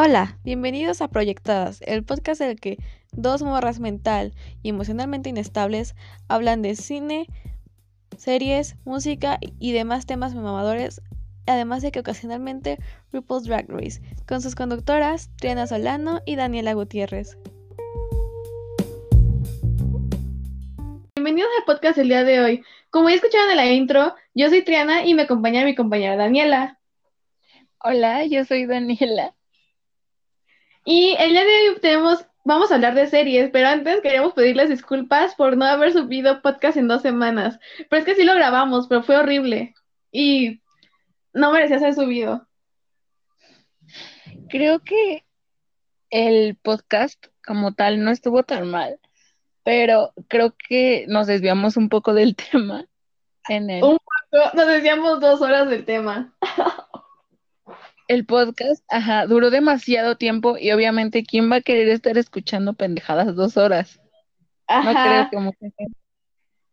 Hola, bienvenidos a Proyectadas, el podcast en el que dos morras mental y emocionalmente inestables hablan de cine, series, música y demás temas mamadores, además de que ocasionalmente RuPaul's Drag Race, con sus conductoras Triana Solano y Daniela Gutiérrez. Bienvenidos al podcast del día de hoy. Como ya escucharon en la intro, yo soy Triana y me acompaña mi compañera Daniela. Hola, yo soy Daniela. Y el día de hoy tenemos, vamos a hablar de series, pero antes queríamos pedirles disculpas por no haber subido podcast en dos semanas. Pero es que sí lo grabamos, pero fue horrible. Y no merecía ser subido. Creo que el podcast como tal no estuvo tan mal, pero creo que nos desviamos un poco del tema en el... Un poco, nos desviamos dos horas del tema. el podcast, ajá, duró demasiado tiempo y obviamente, ¿quién va a querer estar escuchando pendejadas dos horas? Ajá. No creo que mucha gente.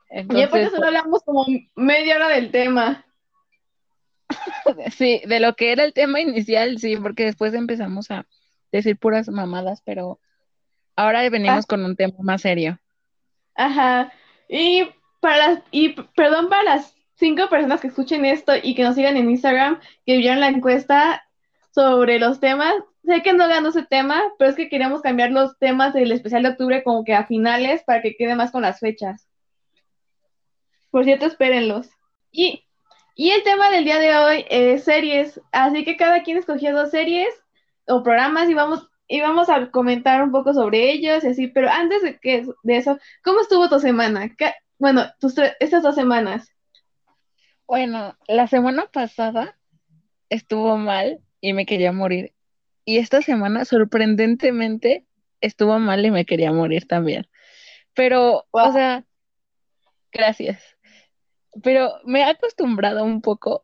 y después Entonces, solo hablamos como media hora del tema. sí, de lo que era el tema inicial, sí, porque después empezamos a decir puras mamadas, pero ahora venimos con un tema más serio. Ajá. Y para las, y perdón para las cinco personas que escuchen esto y que nos sigan en Instagram, que vieron la encuesta sobre los temas. Sé que no ganó ese tema, pero es que queríamos cambiar los temas del especial de octubre como que a finales para que quede más con las fechas. Por cierto, espérenlos. Y, y el tema del día de hoy es series, así que cada quien escogió dos series o programas y vamos, y vamos a comentar un poco sobre ellos y así, pero antes de, que, de eso, ¿cómo estuvo tu semana? ¿Qué- bueno, tus estas dos semanas. Bueno, la semana pasada estuvo mal y me quería morir. Y esta semana, sorprendentemente, estuvo mal y me quería morir también. Pero, Wow. o sea, gracias. Pero me he acostumbrado un poco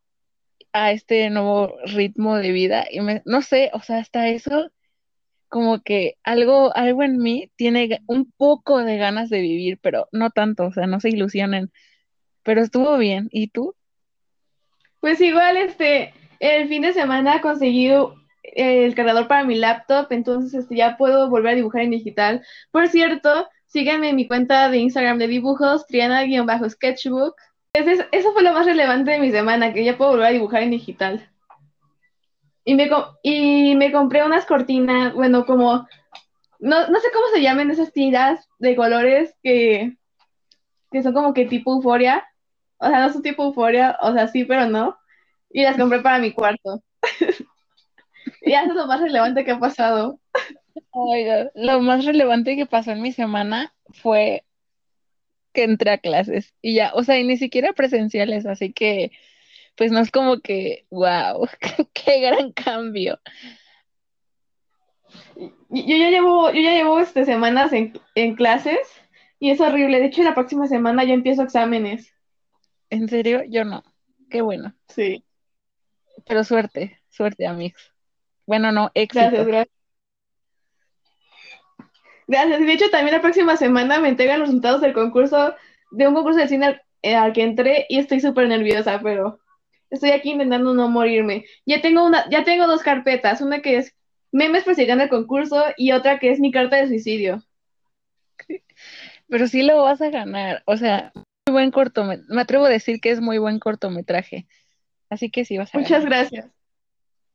a este nuevo ritmo de vida y me, no sé, o sea, hasta eso, como que algo, algo en mí tiene un poco de ganas de vivir, pero no tanto, o sea, no se ilusionen. Pero estuvo bien. ¿Y tú? Pues igual, este, el fin de semana conseguí el cargador para mi laptop, entonces este, ya puedo volver a dibujar en digital. Por cierto, síganme en mi cuenta de Instagram de dibujos, Triana-sketchbook. Eso fue lo más relevante de mi semana, que ya puedo volver a dibujar en digital. Y me, y me compré unas cortinas, bueno, como, no, no sé cómo se llaman esas tiras de colores que, que son como que tipo euforia. O sea, no son tipo euforia, o sea, sí, pero no. Y las compré para mi cuarto. y eso es lo más relevante que ha pasado. Oiga, lo más relevante que pasó en mi semana fue que entré a clases y ya, o sea, y ni siquiera presenciales, así que pues no es como que, wow, qué gran cambio. Yo ya llevo, yo ya llevo este, semanas en, en clases y es horrible. De hecho, la próxima semana ya empiezo exámenes. En serio, yo no. Qué bueno, Sí. Pero suerte, suerte, amigos. Bueno, no, Gracias, éxito. gracias. Gracias. Y de hecho, también la próxima semana me entregan los resultados del concurso, de un concurso de cine al, eh, al que entré y estoy súper nerviosa, pero estoy aquí intentando no morirme. Ya tengo una, ya tengo dos carpetas, una que es memes persiguiendo el concurso y otra que es mi carta de suicidio. Pero sí lo vas a ganar, o sea, muy buen cortometraje. Me atrevo a decir que es muy buen cortometraje, así que sí vas a Muchas ganar. gracias.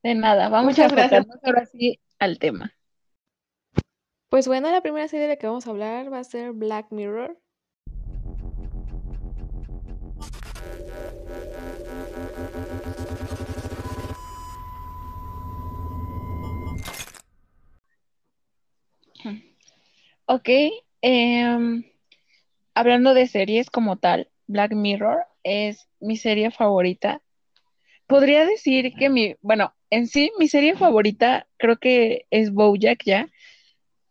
De nada, vamos Muchas a enfocarnos ahora sí al tema. Pues bueno, la primera serie de la que vamos a hablar va a ser Black Mirror. Ok, em, hablando de series como tal, Black Mirror es mi serie favorita. Podría decir que mi, bueno, en sí mi serie favorita creo que es BoJack ya,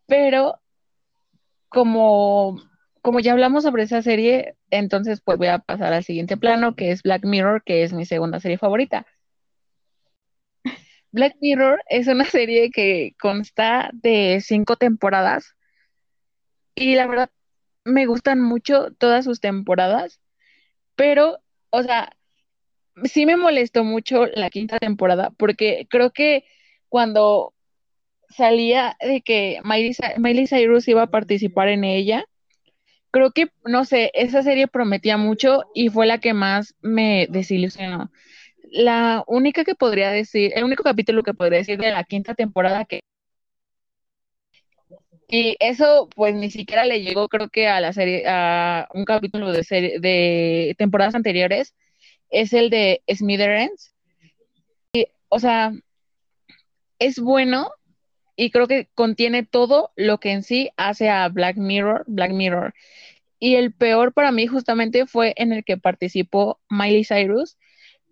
pero como, como ya hablamos sobre esa serie, entonces pues voy a pasar al siguiente plano, que es Black Mirror, que es mi segunda serie favorita. Black Mirror es una serie que consta de cinco temporadas y la verdad me gustan mucho todas sus temporadas, pero, o sea, sí me molestó mucho la quinta temporada porque creo que cuando salía de que Miley, Cyrus iba a participar en ella, creo que, no sé, esa serie prometía mucho y fue la que más me desilusionó. La única que podría decir, el único capítulo que podría decir de la quinta temporada que y eso, pues ni siquiera le llegó, creo que a la serie, a un capítulo de serie, de temporadas anteriores, es el de Smithereens. Y, o sea, es bueno y creo que contiene todo lo que en sí hace a Black Mirror, Black Mirror. Y el peor para mí justamente fue en el que participó Miley Cyrus,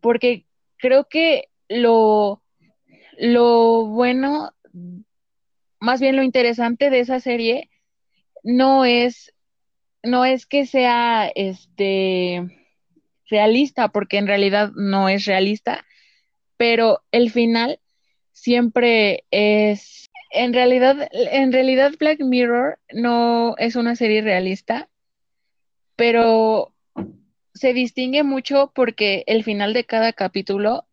porque creo que lo, lo bueno más bien lo interesante de esa serie no es, no es que sea este realista, porque en realidad no es realista, pero el final siempre es en realidad, en realidad Black Mirror no es una serie realista, pero se distingue mucho porque el final de cada capítulo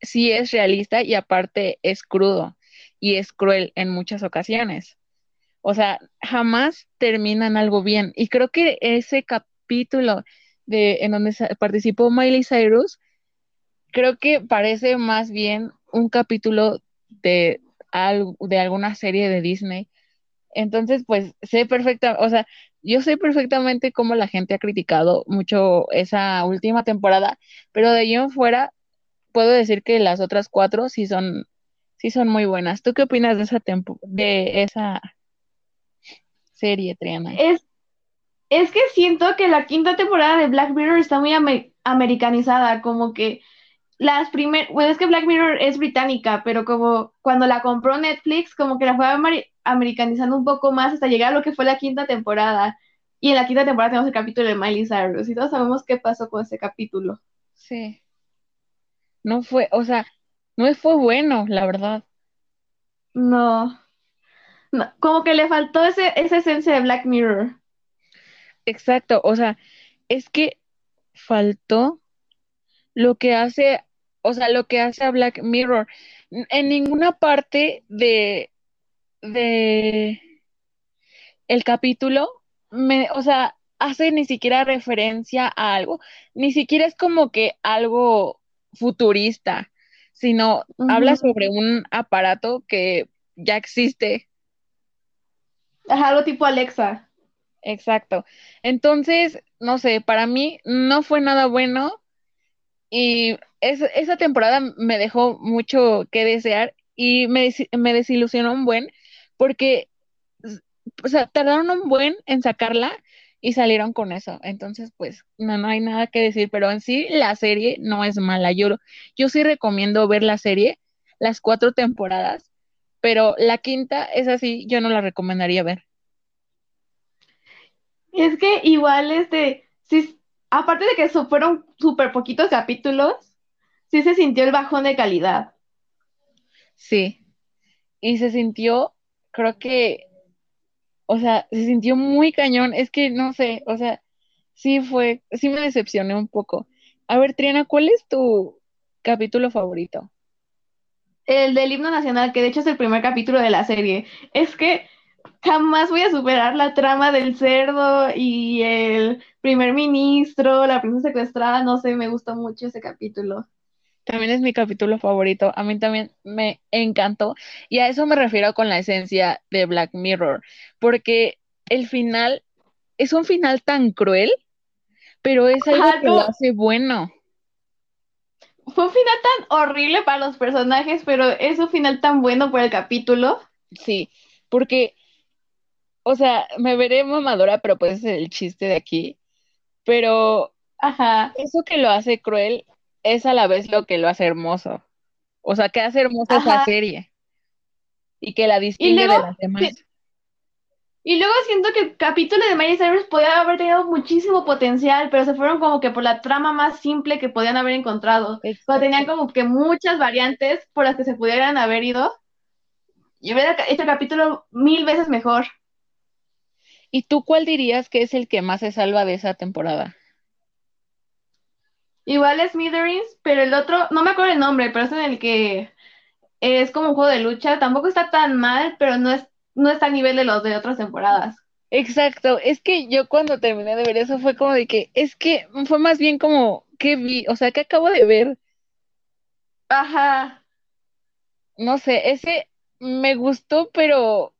sí es realista y aparte es crudo y es cruel en muchas ocasiones. O sea, jamás terminan algo bien. Y creo que ese capítulo de, en donde participó Miley Cyrus, creo que parece más bien un capítulo de, de alguna serie de Disney. Entonces, pues sé perfecta, o sea, yo sé perfectamente cómo la gente ha criticado mucho esa última temporada, pero de ahí en fuera puedo decir que las otras cuatro sí son sí son muy buenas. ¿Tú qué opinas de esa de esa serie, Triana? Es que siento que la quinta temporada de Black Mirror está muy americanizada, como que las primeras, bueno, es que Black Mirror es británica, pero como cuando la compró Netflix, como que la fue americanizando un poco más hasta llegar a lo que fue la quinta temporada. Y en la quinta temporada tenemos el capítulo de Miley Cyrus y todos sabemos qué pasó con ese capítulo. Sí. No fue, o sea, no fue bueno, la verdad. No. Como que le faltó ese, esa esencia de Black Mirror. Exacto, o sea, es que faltó lo que hace, o sea, lo que hace a Black Mirror. En ninguna parte de, de el capítulo, me, o sea, hace ni siquiera referencia a algo, ni siquiera es como que algo futurista sino habla sobre un aparato que ya existe. Ajá, algo tipo Alexa. Exacto. Entonces, no sé, para mí no fue nada bueno y esa temporada me dejó mucho que desear y me, me desilusionó un buen porque, o sea, tardaron un buen en sacarla y salieron con eso. Entonces, pues, no, no hay nada que decir, pero en sí la serie no es mala. Yo, yo sí recomiendo ver la serie, las cuatro temporadas, pero la quinta es así, yo no la recomendaría ver. Es que igual, este, sí, aparte de que fueron súper poquitos capítulos, sí se sintió el bajón de calidad. Sí, y se sintió, creo que o sea, se sintió muy cañón. Es que no sé, o sea, sí fue, sí me decepcioné un poco. A ver, Triana, ¿cuál es tu capítulo favorito? El del himno nacional, que de hecho es el primer capítulo de la serie. Es que jamás voy a superar la trama del cerdo y el primer ministro, la princesa secuestrada, no sé, me gustó mucho ese capítulo. También es mi capítulo favorito. A mí también me encantó. Y a eso me refiero con la esencia de Black Mirror. Porque el final es un final tan cruel, pero es algo que lo hace bueno. Fue un final tan horrible para los personajes, pero es un final tan bueno por el capítulo. Sí, porque, o sea, me veré mamadora, pero puede ser el chiste de aquí. Pero Ajá. eso que lo hace cruel es a la vez lo que lo hace hermoso. O sea, que hace hermosa esa serie. Y que la distingue de las demás. Y luego siento que el capítulo de Miley Cyrus podía haber tenido muchísimo potencial, pero se fueron como que por la trama más simple que podían haber encontrado. Pero tenían como que muchas variantes por las que se pudieran haber ido. Y hubiera hecho el capítulo mil veces mejor. ¿Y tú cuál dirías que es el que más se salva de esa temporada? Igual es Smithereens, pero el otro, no me acuerdo el nombre, pero es en el que es como un juego de lucha, tampoco está tan mal, pero no es, no está a nivel de los de otras temporadas. Exacto, es que yo cuando terminé de ver eso fue como de que, es que fue más bien como, ¿qué vi? O sea, ¿qué acabo de ver? Ajá. No sé, ese me gustó, pero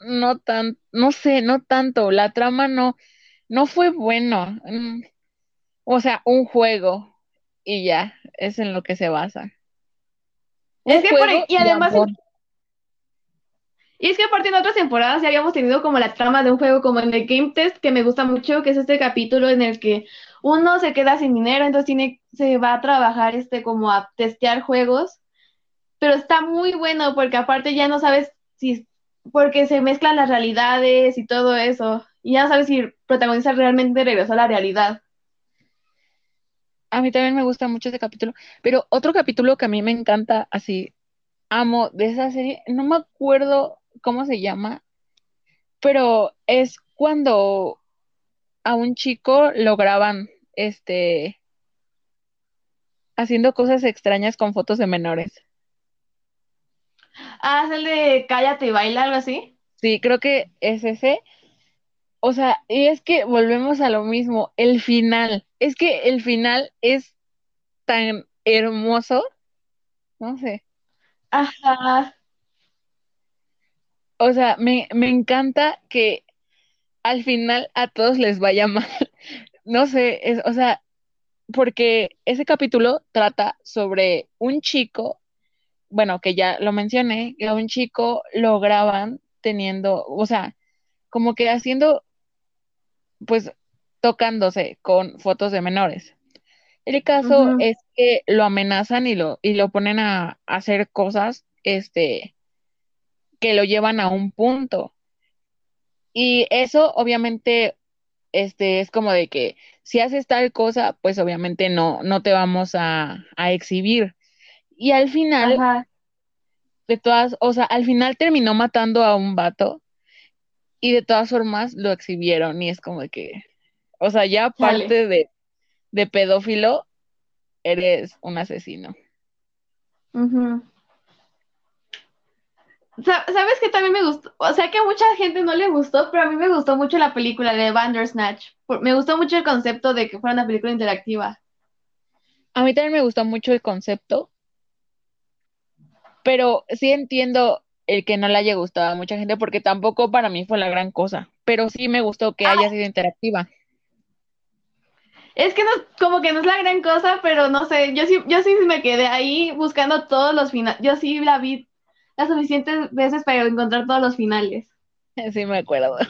no tan, no sé, no tanto. La trama no, no fue bueno. Mm, O sea, un juego y ya, es en lo que se basa. Es que por- y de además. Y es que aparte en otras temporadas ya habíamos tenido como la trama de un juego como en el Game Test, que me gusta mucho, que es este capítulo en el que uno se queda sin dinero, entonces tiene, se va a trabajar este como a testear juegos, pero está muy bueno porque aparte ya no sabes si, porque se mezclan las realidades y todo eso, y ya sabes si el protagonista realmente regresó a la realidad. A mí también me gusta mucho ese capítulo, pero otro capítulo que a mí me encanta, así, amo de esa serie, no me acuerdo cómo se llama, pero es cuando a un chico lo graban, este, haciendo cosas extrañas con fotos de menores. Ah, es el de Cállate y baila, algo así. Sí, creo que es ese. O sea, y es que volvemos a lo mismo, el final. Es que el final es tan hermoso. No sé. Ajá. O sea, me, me encanta que al final a todos les vaya mal. No sé, es, o sea, porque ese capítulo trata sobre un chico, bueno, que ya lo mencioné, que a un chico lo graban teniendo, o sea, como que haciendo, pues, tocándose con fotos de menores. El caso es que lo amenazan y lo, y lo ponen a, a hacer cosas, este, que lo llevan a un punto. Y eso, obviamente, este, es como de que si haces tal cosa, pues obviamente no, no te vamos a, a exhibir. Y al final, Ajá. de todas, o sea, al final terminó matando a un vato y de todas formas lo exhibieron y es como que, o sea, ya aparte de, de pedófilo, eres un asesino. Sa- ¿Sabes que también me gustó? O sea que a mucha gente no le gustó, pero a mí me gustó mucho la película de Bandersnatch. Me gustó mucho el concepto de que fuera una película interactiva. A mí también me gustó mucho el concepto, pero sí entiendo el que no le haya gustado a mucha gente porque tampoco para mí fue la gran cosa, pero sí me gustó que haya sido interactiva. Es que no, como que no es la gran cosa, pero no sé, yo sí, yo sí me quedé ahí buscando todos los finales. Yo sí la vi las suficientes veces para encontrar todos los finales. Sí me acuerdo.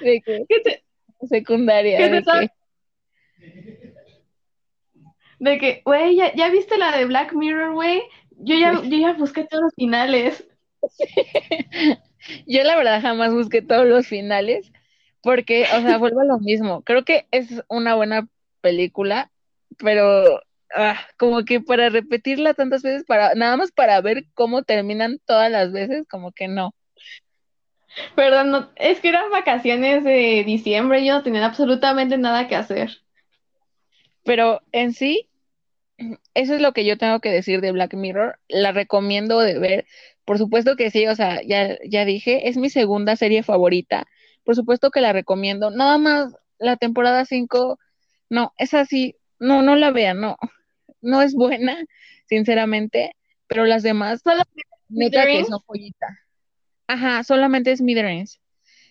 De que ¿Qué te- secundaria, qué te de sa- que De que, güey, ¿ya, ya viste la de Black Mirror, güey? Yo ya, yo ya busqué todos los finales. yo la verdad jamás busqué todos los finales porque, o sea, vuelvo a lo mismo. Creo que es una buena película, pero ah, como que para repetirla tantas veces, para nada más para ver cómo terminan todas las veces, como que no. Perdón, no- es que eran vacaciones de diciembre y yo no tenía absolutamente nada que hacer. Pero en sí, eso es lo que yo tengo que decir de Black Mirror. La recomiendo de ver. Por supuesto que sí, o sea, ya, ya dije, es mi segunda serie favorita. Por supuesto que la recomiendo. Nada más la temporada 5, no, es así, no, no la vean, no. No es buena, sinceramente, pero las demás, neta que son joyita. Ajá, solamente es Smithereens.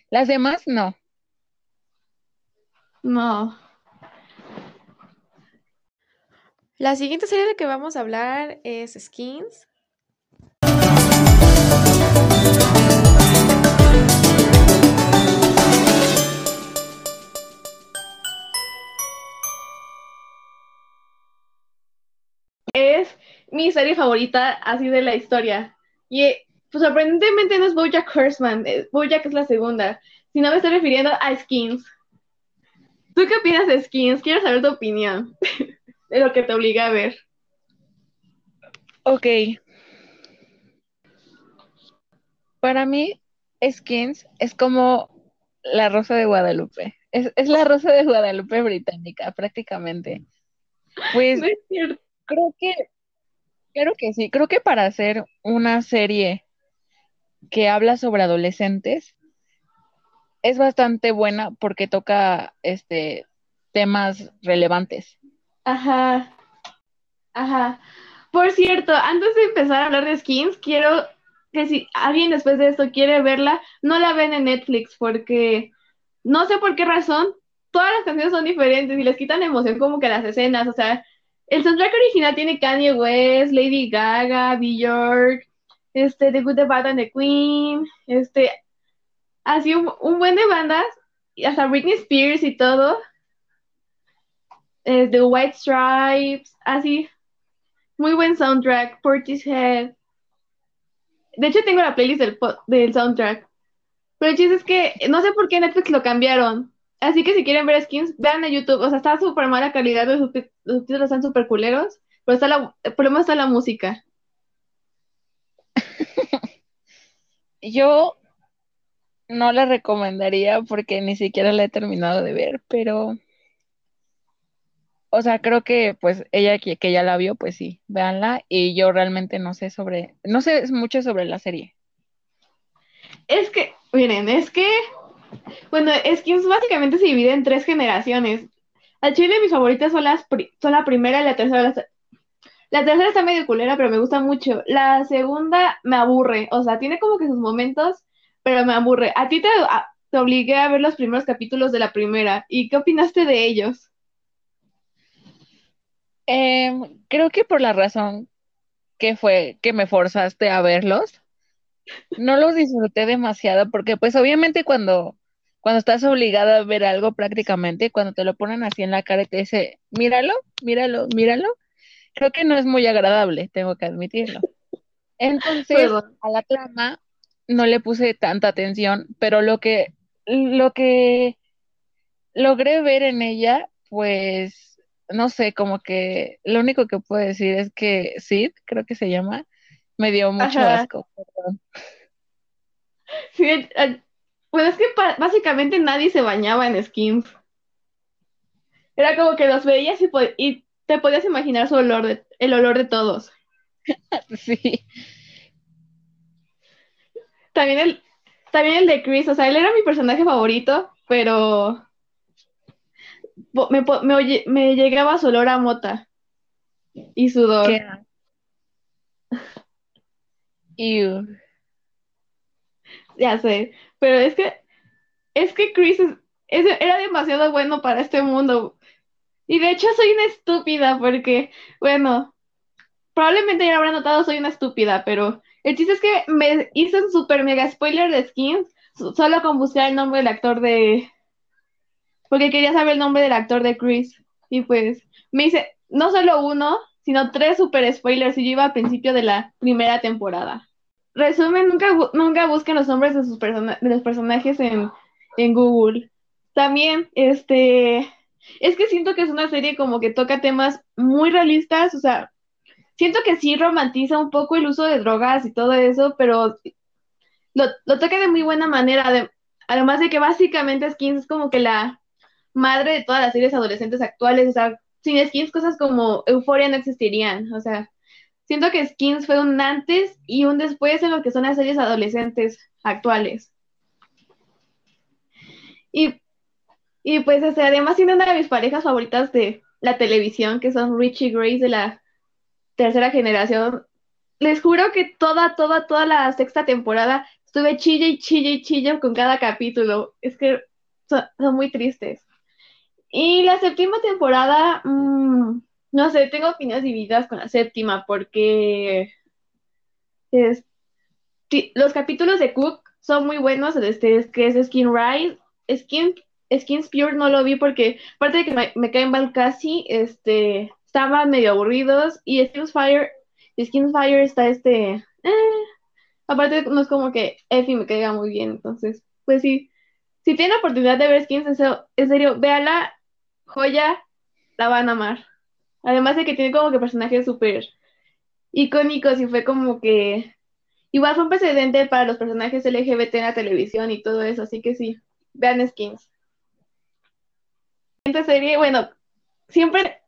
Las demás, no. No. La siguiente serie de la que vamos a hablar es Skins. Es mi serie favorita así de la historia. Y eh, pues, sorprendentemente no es BoJack Horseman, eh, BoJack es la segunda. Si no me estoy refiriendo a Skins. ¿Tú qué opinas de Skins? Quiero saber tu opinión de lo que te obliga a ver. Ok. Para mí, Skins es como la Rosa de Guadalupe. Es, es la Rosa de Guadalupe británica, prácticamente. Pues No es cierto. creo que Creo que sí, creo que para hacer una serie que habla sobre adolescentes es bastante buena porque toca este temas relevantes. Ajá. Ajá. Por cierto, antes de empezar a hablar de skins, quiero que si alguien después de esto quiere verla, no la ven en Netflix porque no sé por qué razón, todas las canciones son diferentes y les quitan emoción como que las escenas, o sea, el soundtrack original tiene Kanye West, Lady Gaga, Bjork, este, The Good, The Bad and The Queen, este, así un, un buen de bandas, y hasta Britney Spears y todo, eh, The White Stripes, así, muy buen soundtrack, Portishead. De hecho, tengo la playlist del, del soundtrack. Pero el chiste es que no sé por qué Netflix lo cambiaron. Así que si quieren ver skins, vean a YouTube. O sea, está súper mala calidad, los subtítulos están súper culeros, pero está la, el problema está la música. Yo no la recomendaría porque ni siquiera la he terminado de ver, pero o sea, creo que pues ella que, que ya la vio, pues sí, véanla y yo realmente no sé sobre, no sé mucho sobre la serie. Es que, miren, es que bueno, Skins básicamente se divide en tres generaciones. Al chile mis favoritas son, las son la primera y la tercera. La, tercera está medio culera, pero me gusta mucho. La segunda me aburre, o sea, tiene como que sus momentos, pero me aburre. A ti te, te obligué a ver los primeros capítulos de la primera. ¿Y qué opinaste de ellos? Em, creo que por la razón que fue que me forzaste a verlos, no los disfruté demasiado porque pues obviamente cuando cuando estás obligada a ver algo prácticamente, cuando te lo ponen así en la cara y te dice, míralo, míralo, míralo, creo que no es muy agradable, tengo que admitirlo. Entonces, a la trama no le puse tanta atención, pero lo que, lo que logré ver en ella, pues, no sé, como que lo único que puedo decir es que Sid, creo que se llama, me dio mucho asco. Perdón. Sí, pues es que básicamente nadie se bañaba en skins. Era como que los veías y, te podías imaginar su olor de, el olor de todos. sí. También el, también el de Chris, o sea, él era mi personaje favorito, pero me, me, llegaba su olor a mota y sudor. Ew. Ya sé, pero es que, es que Chris era demasiado bueno para este mundo. Y de hecho soy una estúpida porque, bueno, probablemente ya habrán notado soy una estúpida, pero el chiste es que me hice un super mega spoiler de skins solo con buscar el nombre del actor de... Porque quería saber el nombre del actor de Chris. Y pues me hice no solo uno, sino tres super spoilers y yo iba al principio de la primera temporada resumen, nunca, nunca busquen los nombres de, sus de los personajes en, en Google. También, este, es que siento que es una serie como que toca temas muy realistas, o sea, siento que sí romantiza un poco el uso de drogas y todo eso, pero lo, lo toca de muy buena manera, además de que básicamente Skins es como que la madre de todas las series adolescentes actuales, o sea, sin Skins cosas como Euphoria no existirían, o sea, Siento que Skins fue un antes y un después en lo que son las series adolescentes actuales. Y, y pues, además tiene una de mis parejas favoritas de la televisión, que son Richie Grace de la tercera generación. Les juro que toda, toda, toda la sexta temporada estuve chille y chille y chille con cada capítulo. Es que son, muy tristes. Y la séptima temporada, mmm, no sé, tengo opiniones divididas con la séptima porque los capítulos de Cook son muy buenos, este, que es Skin Rise, Skin, Skins Pure no lo vi porque, aparte de que me, caen mal casi, este, estaban medio aburridos, y Skins Fire, Skins Fire está este, eh, aparte no es como que Effie me caiga muy bien, entonces, pues sí, si tienen oportunidad de ver Skins, en serio, véala, joya, la van a amar. Además de que tiene como que personajes súper icónicos y fue como que igual fue un precedente para los personajes LGBT en la televisión y todo eso, así que sí, vean skins. Esta serie, bueno, siempre,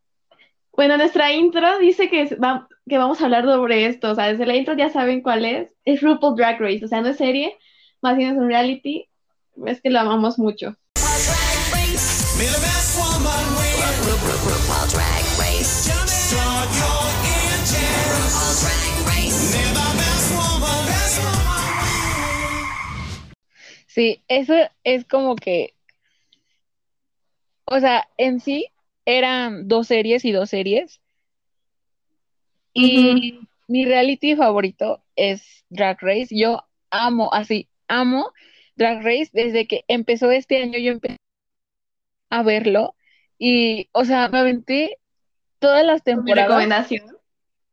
bueno, nuestra intro dice que que vamos a hablar sobre esto, o sea, desde la intro ya saben cuál es, es RuPaul Drag Race, o sea, no es serie, más bien es un reality, es que lo amamos mucho. Sí, eso es como que, o sea, en sí eran dos series y dos series. Y mi reality favorito es Drag Race. Yo amo, así, amo Drag Race desde que empezó este año. Yo empecé a verlo y, o sea, me aventé todas las temporadas. recomendación?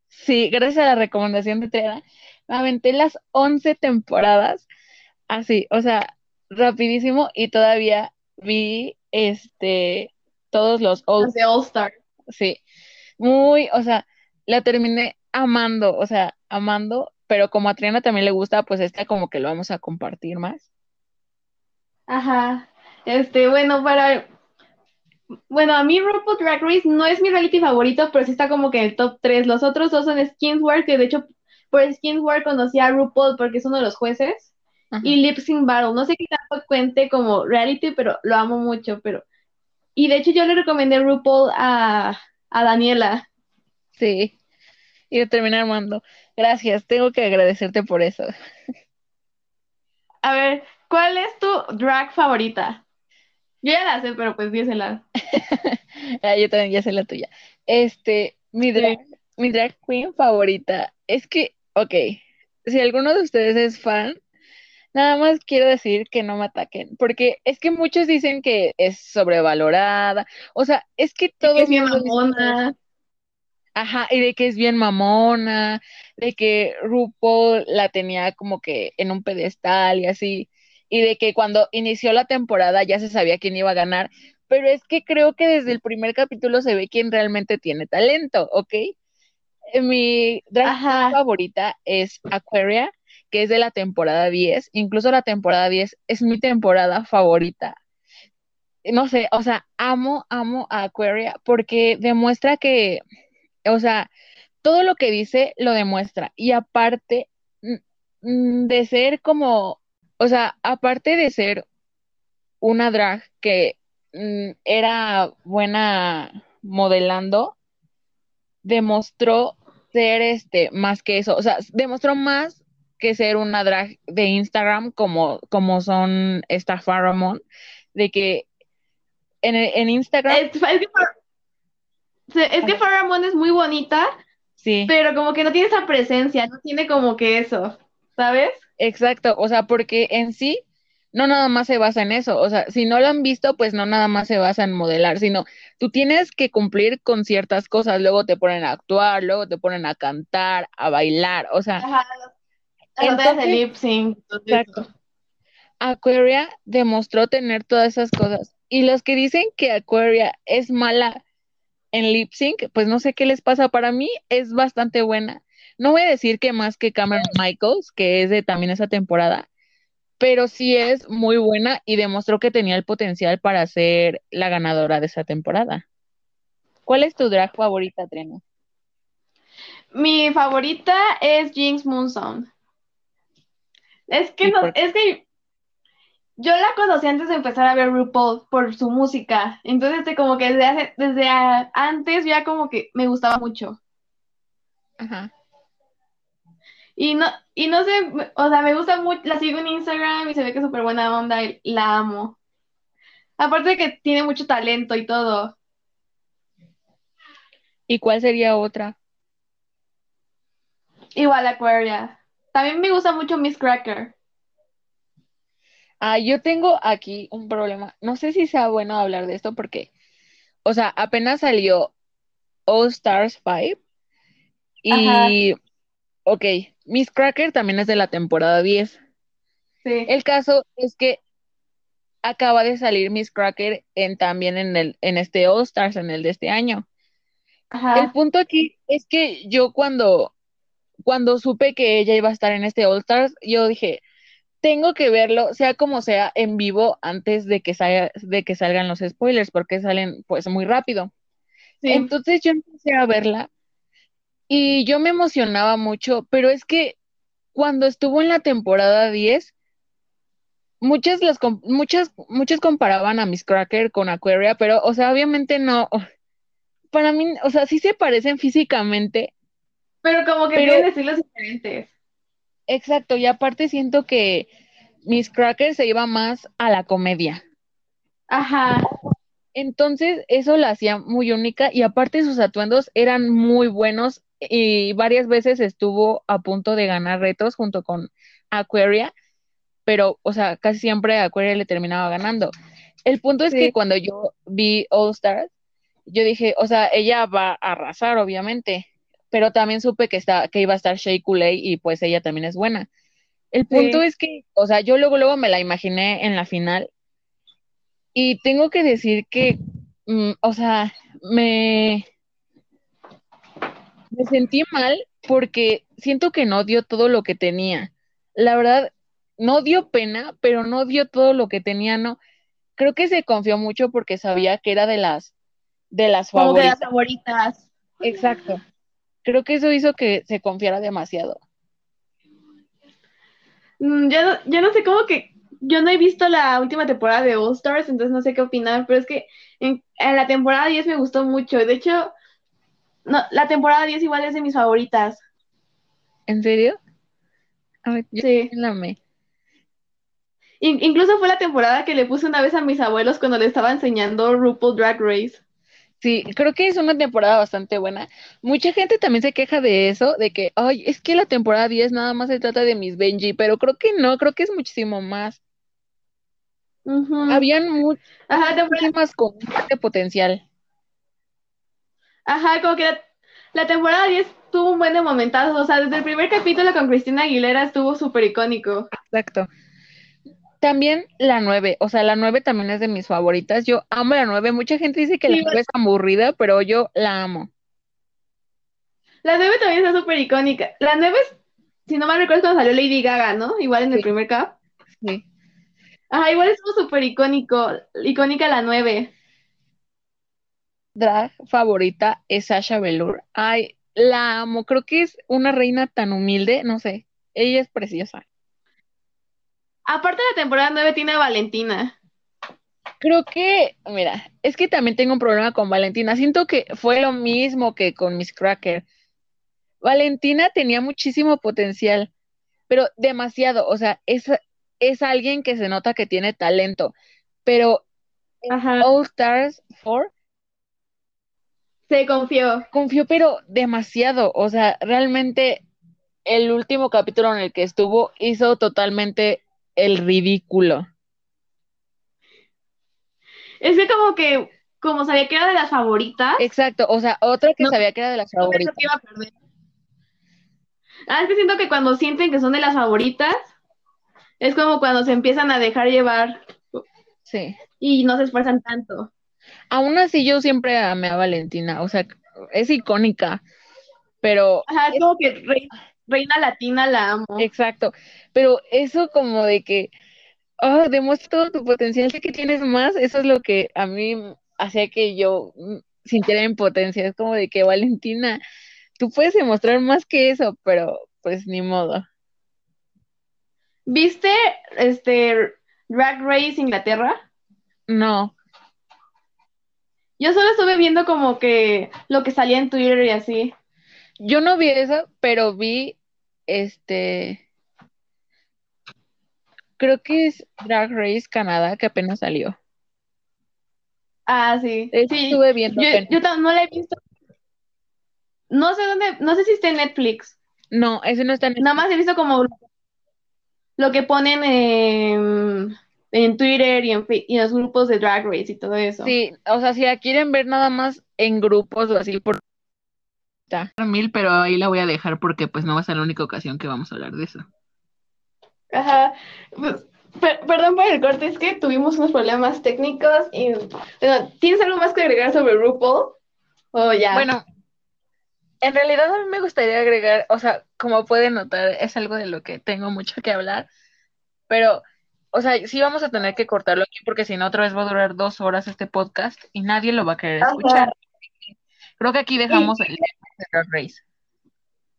Sí, gracias a la recomendación de Trena, me aventé las 11 temporadas así, o sea, rapidísimo y todavía vi este todos los All, All Star. Sí, muy, o sea, la terminé amando, o sea, amando, pero como a Triana también le gusta, pues esta como que lo vamos a compartir más. Ajá. Este, bueno, para bueno, a mí RuPaul Drag Race no es mi reality favorito, pero sí está como que en el top 3. Los otros dos son Skinswear, que de hecho por Skinswear conocí a RuPaul porque es uno de los jueces y Lip Sync Battle. No sé qué tanto cuente como reality, pero lo amo mucho. Pero Y de hecho yo le recomendé RuPaul a, a Daniela. Sí, y lo terminé armando. Gracias, tengo que agradecerte por eso. A ver, ¿cuál es tu drag favorita? Yo ya la sé, pero pues dísela. ah, yo también ya sé la tuya. Este, mi drag, mi drag queen favorita. Es que, ok, si alguno de ustedes es fan, Nada más quiero decir que no me ataquen, porque es que muchos dicen que es sobrevalorada, o sea, es que todo es bien mamona. Ajá, y de que es bien mamona, de que RuPaul la tenía como que en un pedestal y así, y de que cuando inició la temporada ya se sabía quién iba a ganar, pero es que creo que desde el primer capítulo se ve quién realmente tiene talento, ¿ok? Eh, mi drag favorita es Aquaria que es de la temporada 10, incluso la temporada 10 es mi temporada favorita. No sé, o sea, amo, amo a Aquaria porque demuestra que, o sea, todo lo que dice lo demuestra. Y aparte de ser como, o sea, aparte de ser una drag que mm, era buena modelando, demostró ser este más que eso, o sea, demostró más que ser una drag de Instagram como, como son esta Faramon, de que en, en Instagram... Es, que, Faramon es muy bonita, sí. pero como que no tiene esa presencia, no tiene como que eso, ¿sabes? Exacto, o sea, porque en sí no nada más se basa en eso, o sea, si no lo han visto, pues no nada más se basa en modelar, sino tú tienes que cumplir con ciertas cosas, luego te ponen a actuar, luego te ponen a cantar, a bailar, o sea, entonces, lip sync. Aquaria demostró tener todas esas cosas. Y los que dicen que Aquaria es mala en lip sync, pues no sé qué les pasa. Para mí es bastante buena. No voy a decir que más que Cameron Michaels, que es de también esa temporada, pero sí es muy buena y demostró que tenía el potencial para ser la ganadora de esa temporada. ¿Cuál es tu drag favorita, Treno? Mi favorita es Jinx Moonson. Es que no, es que yo la conocí antes de empezar a ver RuPaul por su música. Entonces, este, como que desde hace, desde antes ya como que me gustaba mucho. Ajá. Y no, y no sé, o sea, me gusta mucho, la sigo en Instagram y se ve que es súper buena onda y la amo. Aparte de que tiene mucho talento y todo. ¿Y cuál sería otra? Igual Aquaria. También me gusta mucho Miss Cracker. Ah, yo tengo aquí un problema. No sé si sea bueno hablar de esto porque, o sea, apenas salió All Stars 5 y, ok, Miss Cracker también es de la temporada 10. Sí. El caso es que acaba de salir Miss Cracker en, también en, el, en este All Stars, en el de este año. Ajá. El punto aquí es que yo cuando cuando supe que ella iba a estar en este All Stars, yo dije, tengo que verlo, sea como sea, en vivo antes de que, salga, de que salgan los spoilers, porque salen pues muy rápido. Entonces yo empecé a verla Y yo me emocionaba mucho, pero es que cuando estuvo en la temporada 10, muchas las muchas muchas comparaban a Miss Cracker con Aquaria, pero o sea, obviamente no. Para mí, o sea, sí se parecen físicamente, Pero como que Pero- tienen estilos diferentes. exacto, y aparte siento que Miss Cracker se iba más a la comedia. Ajá. Entonces, eso la hacía muy única y aparte sus atuendos eran muy buenos y varias veces estuvo a punto de ganar retos junto con Aquaria, pero, o sea, casi siempre Aquaria le terminaba ganando. El punto es Sí. que cuando yo vi All Stars, yo dije, o sea, ella va a arrasar, obviamente, pero también supe que, está, que iba a estar Shea Coulee y pues ella también es buena. El punto Sí. es que, o sea, yo luego, luego me la imaginé en la final y tengo que decir que, mm, o sea, me, me sentí mal porque siento que no dio todo lo que tenía. La verdad, no dio pena, pero no dio todo lo que tenía, no. Creo que se confió mucho porque sabía que era de las, de las Como de las favoritas. favoritas. Exacto. Creo que eso hizo que se confiara demasiado. Mm, Yo no, yo no sé cómo que. Yo no he visto la última temporada de All Stars, entonces no sé qué opinar, pero es que en, en la temporada 10 me gustó mucho. De hecho, no, la temporada 10 igual es de mis favoritas. ¿En serio? Ay, yo Sí. la amé. In- incluso fue la temporada que le puse una vez a mis abuelos cuando le estaba enseñando RuPaul Drag Race. Sí, creo que es una temporada bastante buena. Mucha gente también se queja de eso, de que, ay, es que la temporada 10 nada más se trata de Miss Benji, pero creo que no, creo que es muchísimo más. Habían Ajá, muchísimas con de potencial. Ajá, como que la, la temporada 10 tuvo un buen de momentazos. O sea, desde el primer capítulo con Cristina Aguilera estuvo súper icónico. Exacto. También la 9, o sea, la 9 también es de mis favoritas. Yo amo la 9. Mucha gente dice que la Sí, 9 es aburrida, pero yo la amo. La 9 también está súper icónica. La 9 es, si no mal recuerdo, cuando salió Lady Gaga, ¿no? Igual en el primer cap. Sí. Ajá, igual estuvo súper icónico, icónica la 9. Drag favorita es Sasha Velour. Ay, la amo. Creo que es una reina tan humilde, no sé. Ella es preciosa. Aparte la temporada 9 tiene a Valentina. Creo que, mira, es que también tengo un problema con Valentina. Siento que fue lo mismo que con Miss Cracker. Valentina tenía muchísimo potencial, pero demasiado. O sea, es, es alguien que se nota que tiene talento. Pero. All Stars 4 Se confió. confió, pero demasiado. O sea, realmente el último capítulo en el que estuvo hizo totalmente el ridículo. Es que como que, como sabía que era de las favoritas, Exacto. O sea, otra que No, sabía que era de las no favoritas. que iba a perder. Ah, es que siento que cuando sienten que son de las favoritas, es como cuando se empiezan a dejar llevar Sí. y no se esfuerzan tanto. Aún así, yo siempre amé a Valentina, o sea, es icónica, pero, Ajá, es como que rei- reina latina la amo. exacto, pero eso como de que, oh, demuestra todo tu potencial, sé que tienes más, eso es lo que a mí hacía que yo sintiera impotencia, es como de que, Valentina, tú puedes demostrar más que eso, pero pues ni modo. ¿Viste este Drag Race Inglaterra? No, Yo solo estuve viendo como que lo que salía en Twitter y así. yo no vi eso, pero vi, este, creo que es Drag Race Canadá, que apenas salió. Ah, sí. Eso Sí, estuve viendo yo, apenas. yo tam- no la he visto. No sé dónde, no sé si está en Netflix. No, ese no está en Nada más he visto como lo que ponen en, en Twitter y en, y en los grupos de Drag Race y todo eso. Sí, o sea, si la quieren ver nada más en grupos o así por mil, pero ahí la voy a dejar porque pues no va a ser la única ocasión que vamos a hablar de eso. Ajá. Pues, per- perdón por el corte, es que tuvimos unos problemas técnicos y bueno, ¿tienes algo más que agregar sobre RuPaul? O ya. Bueno, en realidad a mí me gustaría agregar, o sea, como pueden notar, es algo de lo que tengo mucho que hablar, pero, o sea, sí vamos a tener que cortarlo aquí porque si no otra vez va a durar dos horas este podcast y nadie lo va a querer Ajá. escuchar. Creo que aquí dejamos el tema de Race.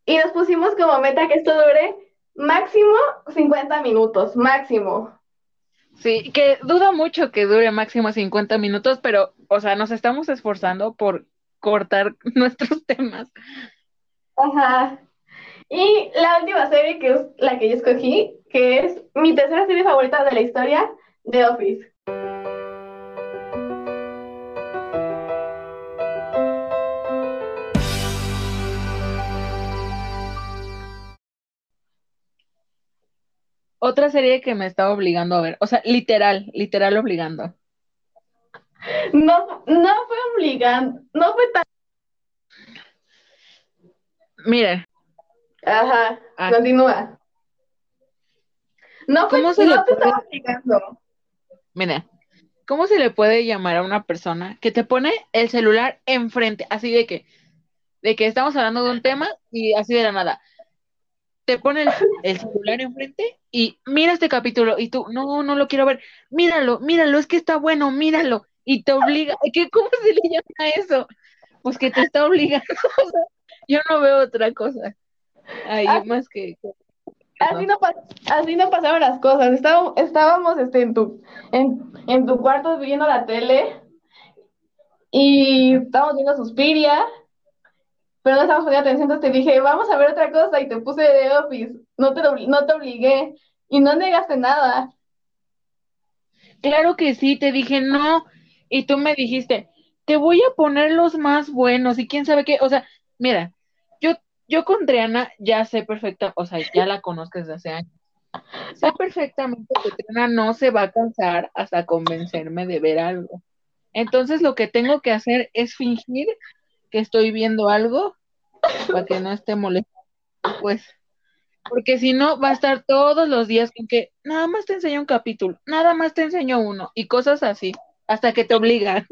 y nos pusimos como meta que esto dure máximo 50 minutos, máximo. Sí, que dudo mucho que dure máximo 50 minutos, pero, o sea, nos estamos esforzando por cortar nuestros temas. Ajá. Y la última serie, que es la que yo escogí, que es mi tercera serie favorita de la historia, The Office. Otra serie que me estaba obligando a ver, o sea, literal, literal obligando. No, no fue obligando, no fue tan... Miren. Ajá, ah. continúa. No, fue, ¿Cómo se le te estaba. Mira, ¿cómo se le puede llamar a una persona que te pone el celular enfrente, así de que, de que estamos hablando de un tema y así de la nada? te pone el, celular enfrente y mira este capítulo y tú, no, no lo quiero ver, míralo, míralo, es que está bueno, míralo, y te obliga, ¿qué, ¿cómo se le llama eso? Pues que te está obligando, yo no veo otra cosa ahí ah, más que... Así no, así no pasaban las cosas, estábamos, estábamos este, en, tu, en, en tu cuarto viendo la tele y estábamos viendo Suspiria pero no estábamos poniendo atención, entonces te dije, vamos a ver otra cosa y te puse de Office, no te, no te obligué y no negaste nada. Claro que sí, te dije no y tú me dijiste, te voy a poner los más buenos y quién sabe qué, o sea, mira, yo, con Triana ya sé perfecta, o sea, ya la conozco desde hace años. Sé perfectamente que Triana no se va a cansar hasta convencerme de ver algo. Entonces lo que tengo que hacer es fingir que estoy viendo algo para que no esté molesto, pues, porque si no va a estar todos los días con que nada más te enseño un capítulo, nada más te enseño uno y cosas así, hasta que te obligan.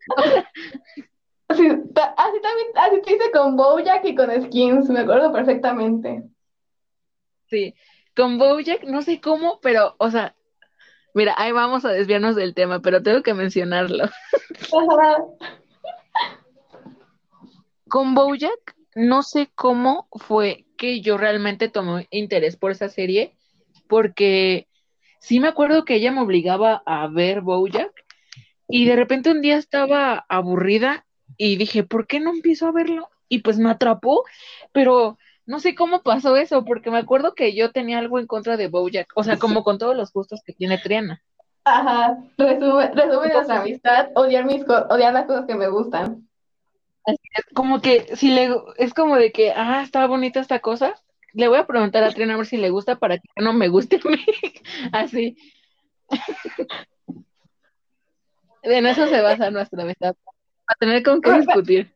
así, también, así te hice con Bojack y con Skins, me acuerdo perfectamente. Sí, con Bojack, no sé cómo, pero, o sea, mira, ahí vamos a desviarnos del tema, pero tengo que mencionarlo. Con Bojack, no sé cómo fue que yo realmente tomé interés por esa serie, porque sí me acuerdo que ella me obligaba a ver Bojack, y de repente un día estaba aburrida y dije, ¿por qué no empiezo a verlo? Y pues me atrapó, pero no sé cómo pasó eso, porque me acuerdo que yo tenía algo en contra de Bojack, o sea, como con todos los gustos que tiene Triana. Ajá, resume, resume nuestra amistad, odiar, mis odiar las cosas que me gustan como que si le es como de que, ah, está bonita esta cosa, le voy a preguntar a Trina a ver si le gusta para que no me guste a mí. Así. en eso se basa nuestra amistad. A tener con qué discutir.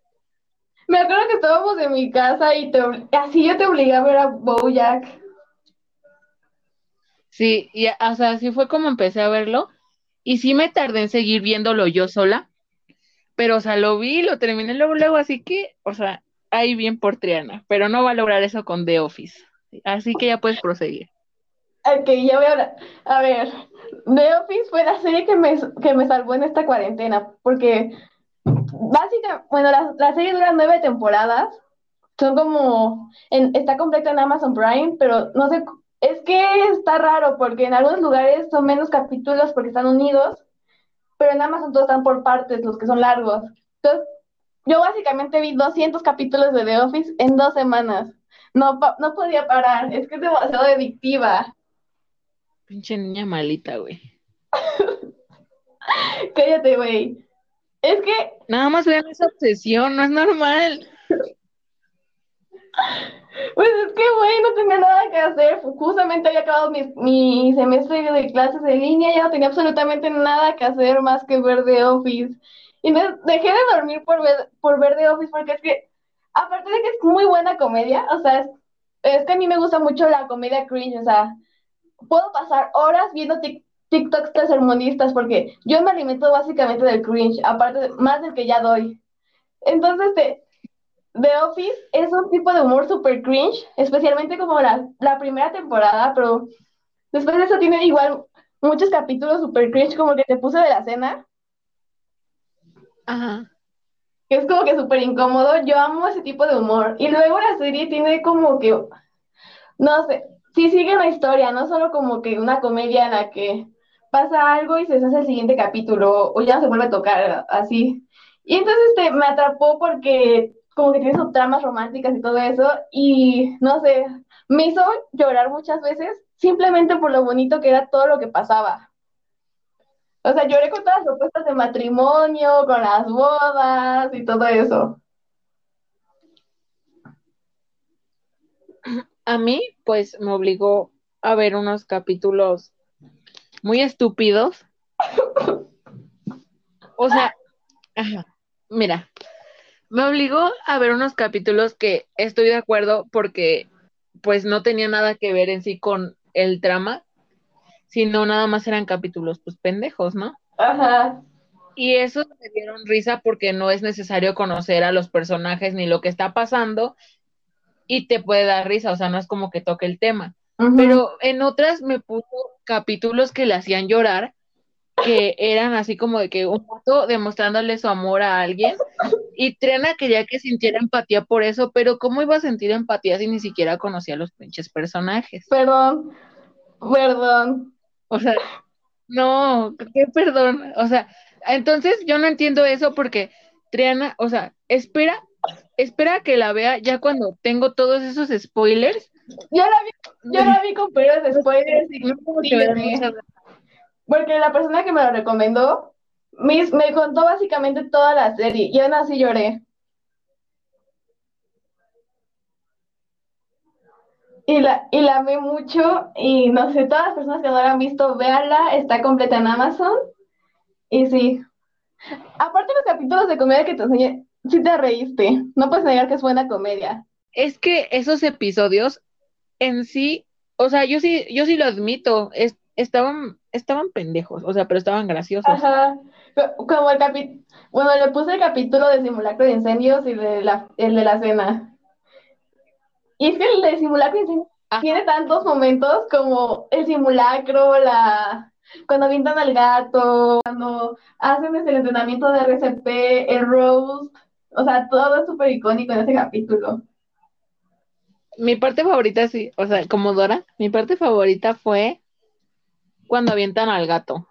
Me acuerdo que estábamos en mi casa y así yo te obligué a ver a Bojack. Sí, y o sea, así fue como empecé a verlo. Y sí me tardé en seguir viéndolo yo sola, pero, o sea, lo vi, lo terminé luego, luego, así que, o sea, ahí bien por Triana, pero no va a lograr eso con The Office. Así que ya puedes proseguir. Ok, ya voy a hablar. A ver, The Office fue la serie que me, que me salvó en esta cuarentena, porque básicamente, bueno, la, serie dura nueve temporadas, son como, está completa en Amazon Prime, pero no sé, es que está raro, porque en algunos lugares son menos capítulos porque están unidos, pero en Amazon todos están por partes, los que son largos. Entonces, yo básicamente vi 200 capítulos de The Office en dos semanas. No, no podía parar, es que es demasiado adictiva. Pinche niña malita, güey. Cállate, güey. Es que... Nada más vean esa obsesión, no es normal. Pues es que, güey, no tenía nada que hacer. Justamente había acabado mi, semestre de clases en línea, ya no tenía absolutamente nada que hacer más que ver The Office. Y dejé de dormir por ver, por ver The Office porque es que, aparte de que es muy buena comedia, o sea, es, que a mí me gusta mucho la comedia cringe, o sea, puedo pasar horas viendo TikToks tercermundistas porque yo me alimento básicamente del cringe, aparte, más del que ya doy. Entonces, te The Office es un tipo de humor super cringe, especialmente como la, la primera temporada, pero después de eso tiene igual muchos capítulos super cringe como el que te puse de la cena. Ajá. que es como que súper incómodo. Yo amo ese tipo de humor. Y luego la serie tiene como que, no sé, sí sigue una historia, no solo como que una comedia en la que pasa algo y se hace el siguiente capítulo o ya no se vuelve a tocar así. Y entonces este, me atrapó porque como que tiene sus tramas románticas y todo eso y no sé, me hizo llorar muchas veces simplemente por lo bonito que era todo lo que pasaba. O sea, lloré con todas las propuestas de matrimonio, con las bodas y todo eso. A mí, pues, me obligó a ver unos capítulos muy estúpidos. O sea, mira, me obligó a ver unos capítulos que estoy de acuerdo porque pues no tenía nada que ver en sí con el trama, sino nada más eran capítulos pues pendejos, ¿no? Ajá. Y eso me dieron risa porque no es necesario conocer a los personajes ni lo que está pasando y te puede dar risa, o sea, no es como que toque el tema. Pero en otras me puso capítulos que le hacían llorar, que eran así como de que un rato demostrándole su amor a alguien y Triana quería que sintiera empatía por eso, pero ¿cómo iba a sentir empatía si ni siquiera conocía a los pinches personajes? Perdón, perdón. O sea, no, qué perdón. O sea, entonces yo no entiendo eso porque Triana, o sea, espera, espera que la vea ya cuando tengo todos esos spoilers. Yo la vi, yo la vi con periodos de spoilers y, porque la persona que me lo recomendó me, me contó básicamente toda la serie y aún así lloré. Y la, y la amé mucho y no sé, todas las personas que no la han visto, véanla, está completa en Amazon. Y sí. Aparte los capítulos de comedia que te enseñé, sí te reíste. No puedes negar que es buena comedia. Es que esos episodios en sí, o sea, yo sí, yo sí lo admito, estaban, estaban pendejos, o sea, pero estaban graciosos. Ajá. Como el capítulo, bueno, le puse el capítulo de simulacro de incendios y de la, el de la cena. Y es que el de simulacro de incendios tiene tantos momentos como el simulacro, la cuando pintan al gato, cuando hacen el entrenamiento de RCP, el roast, o sea, todo es súper icónico en ese capítulo. Mi parte favorita, sí, o sea, como Dora, mi parte favorita fue cuando avientan al gato.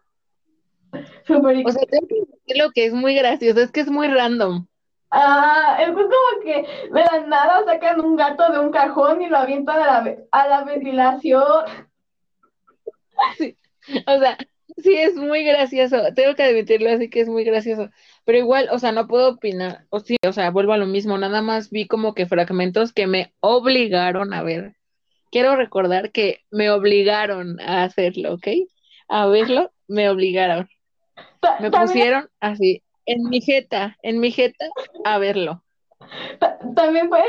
O sea, tengo que decir lo que es muy gracioso, es que es muy random. Ah, es como que de la nada sacan un gato de un cajón y lo avientan a la, a la ventilación. Sí, o sea, sí es muy gracioso, tengo que admitirlo así que es muy gracioso, pero igual, o sea, no puedo opinar, o sí, o sea, vuelvo a lo mismo, nada más vi como que fragmentos que me obligaron a ver. Quiero recordar que me obligaron a hacerlo, ¿ok? A verlo, me obligaron. Me pusieron así, en mi jeta, en mi jeta, a verlo. También fue,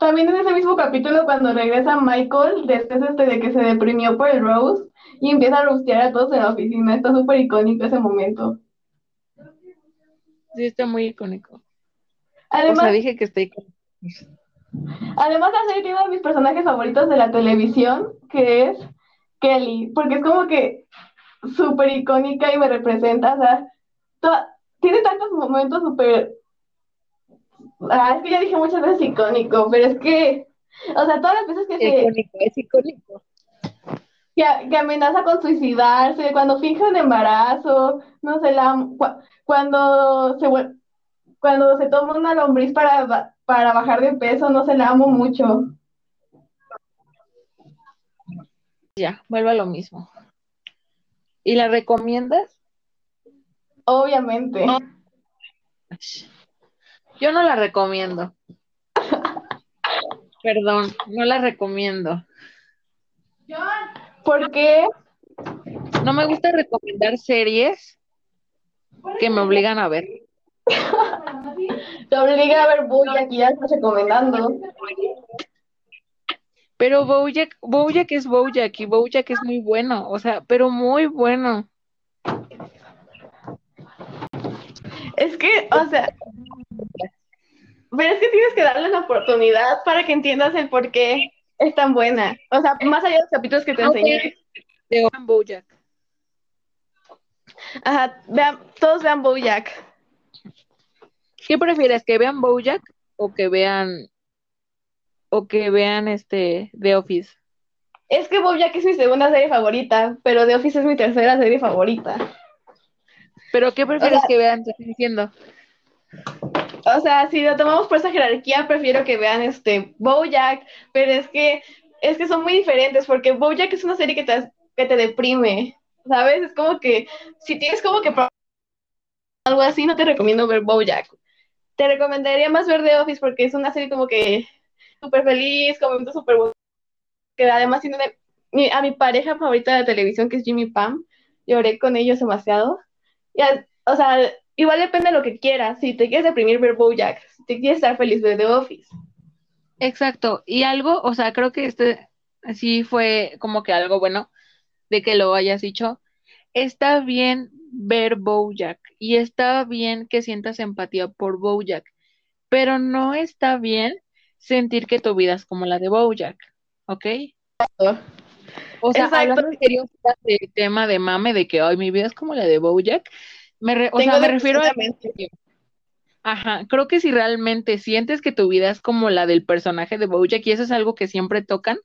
también en ese mismo capítulo cuando regresa Michael después este de que se deprimió por el Rose y empieza a rostear a todos en la oficina. Está súper icónico ese momento. Sí, está muy icónico. Además, o sea, dije que está icónico. Además, la serie tiene uno de mis personajes favoritos de la televisión, que es Kelly, porque es como que súper icónica y me representa, o sea, tiene tantos momentos súper... Ah, es que ya dije muchas veces icónico, pero es que, o sea, todas las veces que se... Icónico, es icónico. Que, amenaza con suicidarse, cuando finge un embarazo, no sé, la, cuando se cuando se toma una lombriz para, para bajar de peso, no se la amo mucho. Ya, vuelvo a lo mismo. ¿Y la recomiendas? Obviamente. Yo no la recomiendo. Perdón, no la recomiendo. ¿Por qué? No me gusta recomendar series que me obligan a ver. Te obliga a ver Bojack y ya estás recomendando. Pero Bojack, Bojack es Bojack y Bojack es muy bueno, o sea, pero muy bueno. Es que, o sea, pero es que tienes que darle una oportunidad para que entiendas el por qué es tan buena. O sea, más allá de los capítulos que te enseñé. De Bojack. Ajá, vean, todos vean Bojack. ¿Qué prefieres, que vean Bojack o que vean o que vean este The Office? Es que Bojack es mi segunda serie favorita, pero The Office es mi tercera serie favorita. ¿Pero qué prefieres que vean? Te estoy diciendo. O sea, si lo tomamos por esa jerarquía, prefiero que vean este Bojack, pero es que es que son muy diferentes porque Bojack es una serie que te, que te deprime, ¿sabes? Es como que si tienes como que algo así, no te recomiendo ver Bojack. Te recomendaría más ver The Office porque es una serie como que súper feliz, con momentos súper que además tiene a mi pareja favorita de televisión que es Jimmy Pam. Lloré con ellos demasiado. Y, o sea, igual depende de lo que quieras. Si te quieres deprimir, ver Bojack. Si te quieres estar feliz, ver The Office. Exacto. Y algo, o sea, creo que este sí fue como que algo bueno de que lo hayas dicho. Está bien ver Bojack y está bien que sientas empatía por Bojack, pero no está bien sentir que tu vida es como la de Bojack, ¿ok? O sea, hablando en serio del tema de mame de que hoy mi vida es como la de Bojack, me o sea, me refiero a Ajá, creo que si realmente sientes que tu vida es como la del personaje de Bojack y eso es algo que siempre tocan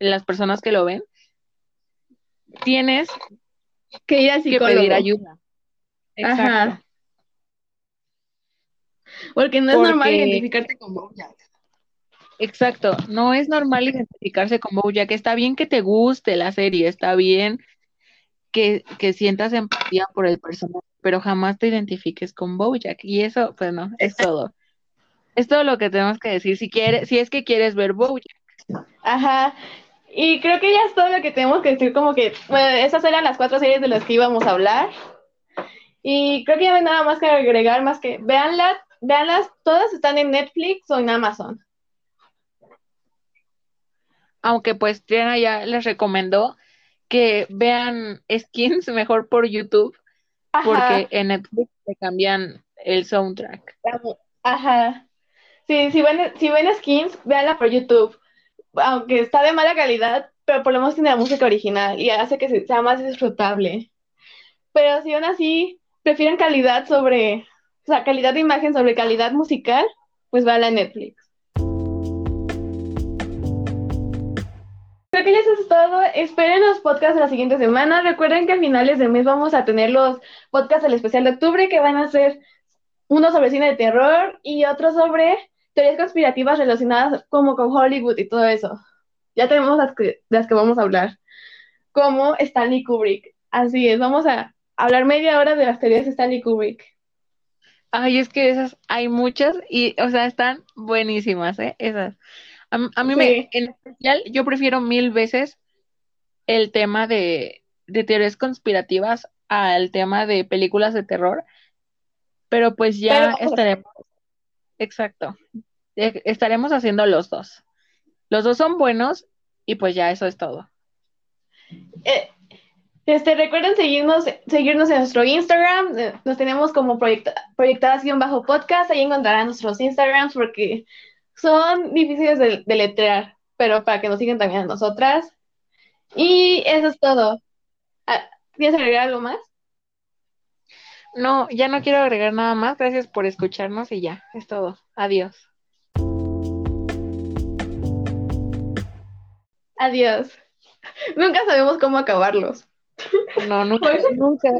las personas que lo ven, tienes que ir que pedir ayuda. Exacto. Porque no es normal identificarte con Bojack. Exacto, no es normal identificarse con Bojack. Está bien que te guste la serie, está bien que, que sientas empatía por el personaje, pero jamás te identifiques con Bojack. Y eso, pues no, es todo. Es todo lo que tenemos que decir si quieres, si es que quieres ver Bojack. Ajá. Y creo que ya es todo lo que tenemos que decir, como que, bueno, esas eran las cuatro series de las que íbamos a hablar. Y creo que ya no hay nada más que agregar, más que veanlas, veanlas, todas están en Netflix o en Amazon. Aunque pues Triana ya les recomendó que vean skins mejor por YouTube porque en Netflix se cambian el soundtrack. Ajá. Sí, si ven, si ven skins, véanla por YouTube. Aunque está de mala calidad, pero por lo menos tiene la música original y hace que sea más disfrutable. Pero si aún así prefieren calidad sobre, o sea, calidad de imagen sobre calidad musical, pues véanla en Netflix. Creo que ya eso es todo. Esperen los podcasts de la siguiente semana. Recuerden que a finales de mes vamos a tener los podcasts del especial de octubre que van a ser uno sobre cine de terror y otro sobre teorías conspirativas relacionadas como con Hollywood y todo eso. Ya tenemos las que, las que vamos a hablar, como Stanley Kubrick. Así es, vamos a hablar media hora de las teorías de Stanley Kubrick. Ay, es que esas hay muchas y, o sea, están buenísimas, ¿eh? Esas. A, mí me, en especial, yo prefiero mil veces el tema de, de teorías conspirativas al tema de películas de terror, pero pues ya estaremos, exacto, e, estaremos haciendo los dos. Los dos son buenos y pues ya eso es todo. Eh, este, recuerden seguirnos, seguirnos en nuestro Instagram, eh, nos tenemos como proyecta, bajo podcast, ahí encontrarán nuestros Instagrams porque son difíciles de, letrear, pero para que nos sigan también a nosotras. Y eso es todo. Ah, ¿Quieres agregar algo más? No, ya no quiero agregar nada más. Gracias por escucharnos y ya, es todo. Adiós. Adiós. Nunca sabemos cómo acabarlos. No, nunca. nunca.